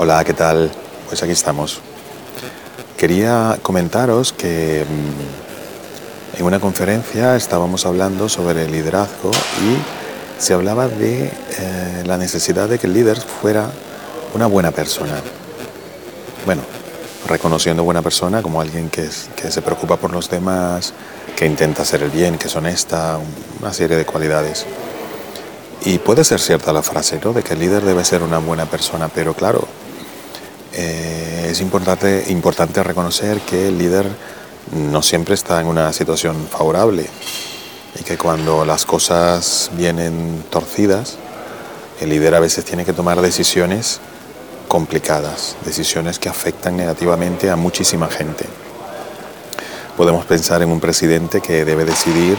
Hola, ¿qué tal? Pues aquí estamos. Quería comentaros que mm, en una conferencia estábamos hablando sobre el liderazgo y se hablaba de eh, la necesidad de que el líder fuera una buena persona. Bueno, reconociendo buena persona como alguien que, que se preocupa por los demás, que intenta hacer el bien, que es honesta, una serie de cualidades. Y puede ser cierta la frase, ¿no? De que el líder debe ser una buena persona, pero claro, eh, es importante, importante reconocer que el líder no siempre está en una situación favorable y que cuando las cosas vienen torcidas, el líder a veces tiene que tomar decisiones complicadas, decisiones que afectan negativamente a muchísima gente. Podemos pensar en un presidente que debe decidir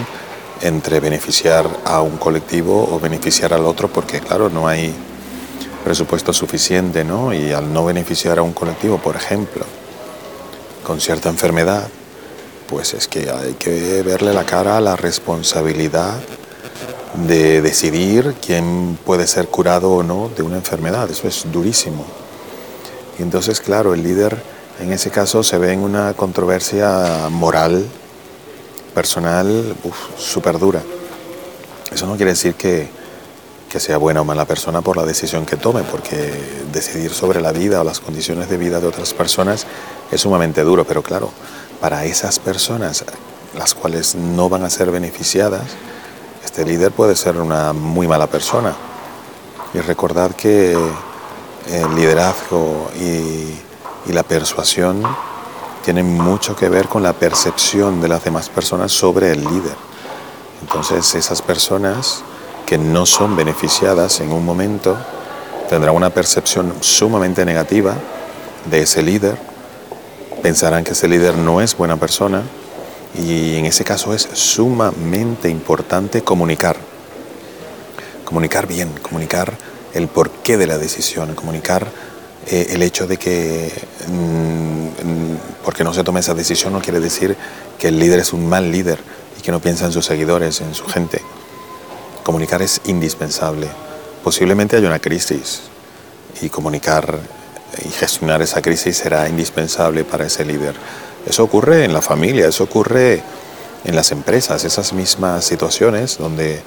entre beneficiar a un colectivo o beneficiar al otro, porque claro, no hay presupuesto suficiente, ¿no? Y al no beneficiar a un colectivo, por ejemplo, con cierta enfermedad, pues es que hay que verle la cara a la responsabilidad de decidir quién puede ser curado o no de una enfermedad. Eso es durísimo. Y entonces, claro, el líder en ese caso se ve en una controversia moral personal súper dura. Eso no quiere decir que, que sea buena o mala persona por la decisión que tome, porque decidir sobre la vida o las condiciones de vida de otras personas es sumamente duro, pero claro, para esas personas, las cuales no van a ser beneficiadas, este líder puede ser una muy mala persona. Y recordad que el liderazgo y, la persuasión tiene mucho que ver con la percepción de las demás personas sobre el líder. Entonces esas personas que no son beneficiadas en un momento tendrán una percepción sumamente negativa de ese líder, pensarán que ese líder no es buena persona y en ese caso es sumamente importante comunicar. Comunicar bien, comunicar el porqué de la decisión, comunicar eh, el hecho de que mm, porque no se tome esa decisión no quiere decir que el líder es un mal líder y que no piensa en sus seguidores, en su gente. Comunicar es indispensable. Posiblemente haya una crisis y comunicar y gestionar esa crisis será indispensable para ese líder. Eso ocurre en la familia, eso ocurre en las empresas, esas mismas situaciones donde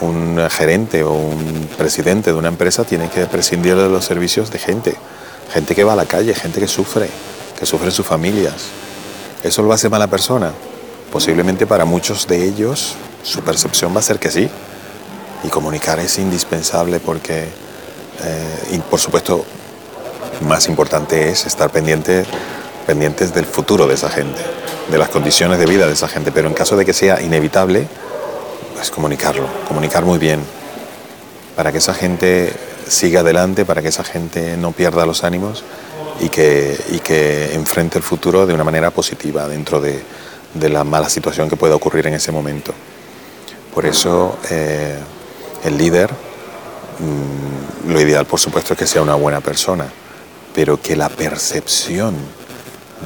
un gerente o un presidente de una empresa tiene que prescindir de los servicios de gente, gente que va a la calle, gente que sufre, que sufren sus familias. ¿Eso lo hace mala persona? Posiblemente para muchos de ellos su percepción va a ser que sí. Y comunicar es indispensable porque, eh, y por supuesto, más importante es estar pendiente, pendientes del futuro de esa gente, de las condiciones de vida de esa gente. Pero en caso de que sea inevitable, pues comunicarlo, comunicar muy bien, para que esa gente siga adelante, para que esa gente no pierda los ánimos y que, y que enfrente el futuro de una manera positiva dentro de, de la mala situación que pueda ocurrir en ese momento. Por eso eh, el líder, mm, lo ideal por supuesto es que sea una buena persona, pero que la percepción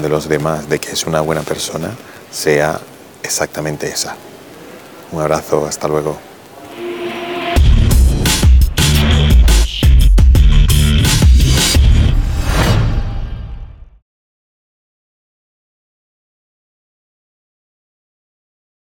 de los demás de que es una buena persona sea exactamente esa. Un abrazo, hasta luego.